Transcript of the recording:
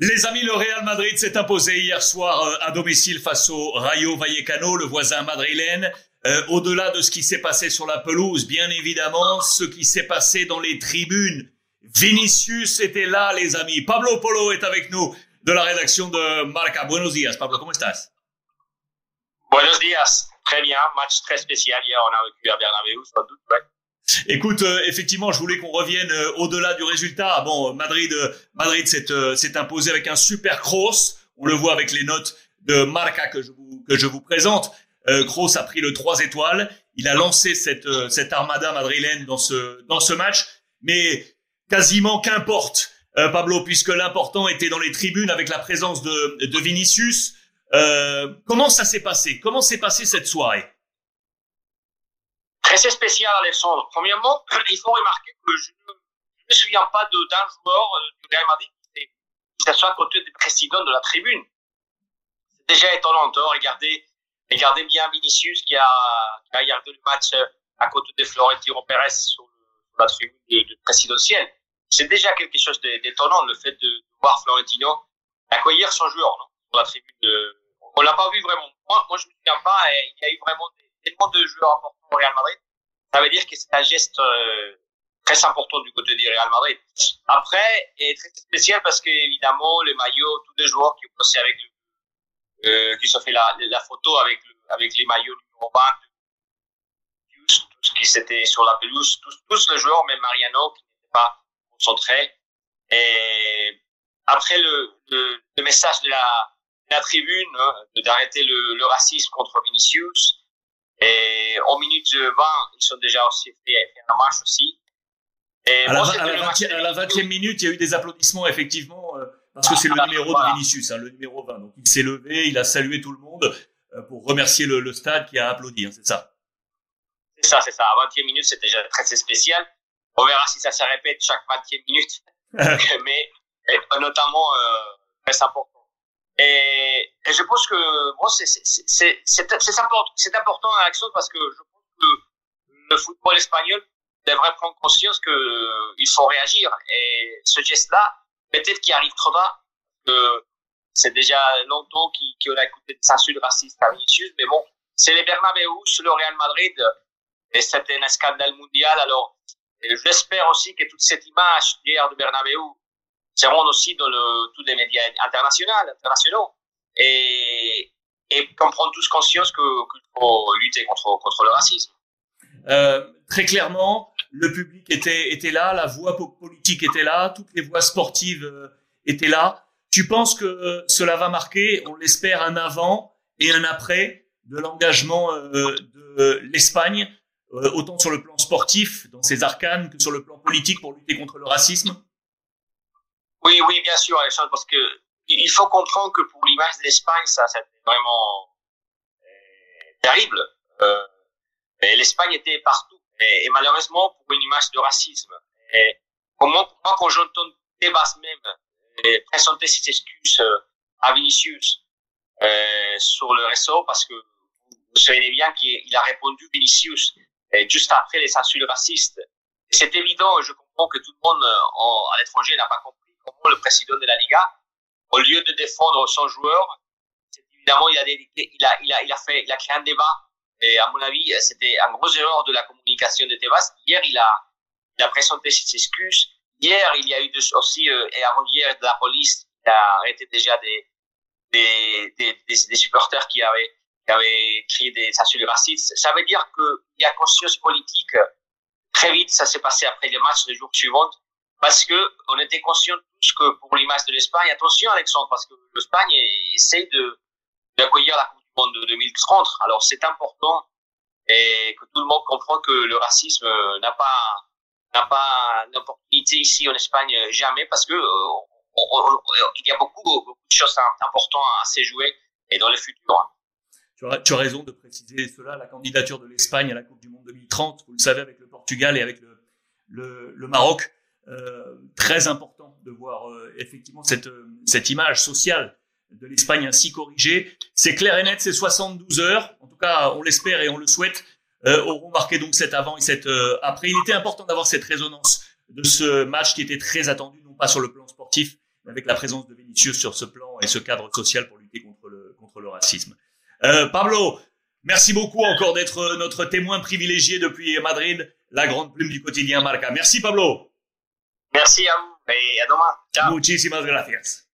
Les amis, le Real Madrid s'est imposé hier soir euh, à domicile face au Rayo Vallecano, le voisin madrilène. Euh, au-delà de ce qui s'est passé sur la pelouse, bien évidemment, ce qui s'est passé dans les tribunes. Vinicius était là, les amis. Pablo Polo est avec nous de la rédaction de Marca. Buenos días, Pablo, ¿cómo estás? Buenos días. Très bien, match très spécial hier, on a vécu à Bernabeu, sans doute. Écoute, euh, effectivement, je voulais qu'on revienne euh, au-delà du résultat. Bon, Madrid, euh, Madrid s'est imposé avec un super cross. On le voit avec les notes de Marca que je vous que je vous présente. Kroos a pris le 3 étoiles. Il a lancé cette cette armada madrilène dans ce dans ce match, mais quasiment qu'importe, Pablo, puisque l'important était dans les tribunes avec la présence de de Vinicius. comment ça s'est passé? Comment s'est passée cette soirée? Très spécial, Alexandre. Premièrement, il faut remarquer que je ne me souviens pas d'un joueur euh, du Real Madrid qui s'assoit à côté du président de la tribune. C'est déjà étonnant. Hein. Regardez, regardez bien Vinicius qui a, qui regardé le match euh, à côté de Florentino Pérez sur, la tribune du, présidentiel. C'est déjà quelque chose d'étonnant, le fait de voir Florentino accueillir son joueur non, sur la tribune. De... On l'a pas vu vraiment. Moi, je me souviens pas. Il y a eu vraiment tellement de joueurs importants au Real Madrid. Ça veut dire que c'est un geste euh, très important du côté du Real Madrid. Après, est très spécial parce que évidemment les maillots, tous les joueurs qui ont passé avec le, euh, qui ont fait la, photo avec le, avec les maillots numéro 20, tous, tous qui étaient sur la pelouse, tous, les joueurs, même Mariano qui n'était pas concentré. Et après le, le, le message de la, tribune, hein, d'arrêter le, le racisme contre Vinicius, et en minute 20, ils sont déjà aussi fait, fait un match aussi. Et à, la, à, la 20, e minute, il y a eu des applaudissements, effectivement, euh, parce que c'est le ah, numéro de Vinicius, hein, le numéro 20. Donc il s'est levé, il a salué tout le monde euh, pour remercier le, le, stade qui a applaudi, hein, c'est ça. C'est ça, c'est ça. À 20e minute, c'était déjà très spécial. On verra si ça se répète chaque 20e minute. Mais notamment, euh, très important. Et, et je pense que bon, c'est important, à l'action parce que je pense que le football espagnol devrait prendre conscience que euh, faut réagir. Et ce geste-là, peut-être qu'il arrive trop tard, que c'est déjà longtemps qu'on a écouté des insultes racistes à Vinicius, mais bon, c'est les Bernabeu, le Real Madrid, et c'était un scandale mondial. Alors, j'espère aussi que toute cette image d'hier de Bernabeu seront aussi dans le, tous les médias internationaux, internationaux et, et qu'on prend tous conscience qu'il faut lutter contre, contre le racisme. Euh, très clairement, le public était, était là, la voix politique était là, toutes les voix sportives euh, étaient là. Tu penses que cela va marquer, on l'espère, un avant et un après de l'engagement euh, de l'Espagne, euh, autant sur le plan sportif, dans ses arcanes, que sur le plan politique pour lutter contre le racisme? Oui, oui, bien sûr, Alexandre, parce que il faut comprendre que pour l'image de l'Espagne, ça, c'était vraiment euh, terrible. Euh, L'Espagne était partout, et, et, malheureusement pour une image de racisme. Et comment, moi, quand j'entends Tebas même euh, présenter ses excuses euh, à Vinicius euh, sur le réseau, parce que vous savez bien qu'il a répondu Vinicius juste après les insultes racistes. C'est évident, je comprends que tout le monde en, à l'étranger n'a pas compris le président de la Liga, au lieu de défendre son joueur, évidemment, il a, il a, il a, il a fait, il a créé un débat. Et à mon avis, c'était un gros erreur de la communication de Tebas. Hier, il a, il a présenté ses excuses. Hier, il y a eu aussi, euh, et avant-hier, la police qui a arrêté déjà des, des, des, des, supporters qui avaient, qui avaient crié des insultes racistes. Ça veut dire qu'il y a conscience politique. Très vite, ça s'est passé après les matchs les jours suivants parce que on était conscient tous que pour l'image de l'Espagne, attention Alexandre, parce que l'Espagne essaie de d'accueillir la Coupe du Monde de 2030. Alors c'est important et que tout le monde comprend que le racisme n'a pas n'a pas d'opportunité ici en Espagne jamais parce que euh, il y a beaucoup, beaucoup de choses importantes à se jouer et dans le futur. Hein. Tu as, tu as raison de préciser cela, la candidature de l'Espagne à la Coupe du Monde 2030, vous le savez, avec le Portugal et avec le, le, le Maroc, très important de voir euh, effectivement cette, euh, cette image sociale de l'Espagne ainsi corrigée. C'est clair et net, c'est 72 heures. En tout cas, on l'espère et on le souhaite. Euh, auront marqué donc cet avant et cet après. Il était important d'avoir cette résonance de ce match qui était très attendu, non pas sur le plan sportif, avec la présence de Vinicius sur ce plan et ce cadre social pour lutter contre le, contre le racisme. Euh, Pablo, merci beaucoup encore d'être notre témoin privilégié depuis Madrid, la grande plume du quotidien Marca. Merci Pablo. Merci à vous et à demain. Ciao. Muchísimas gracias.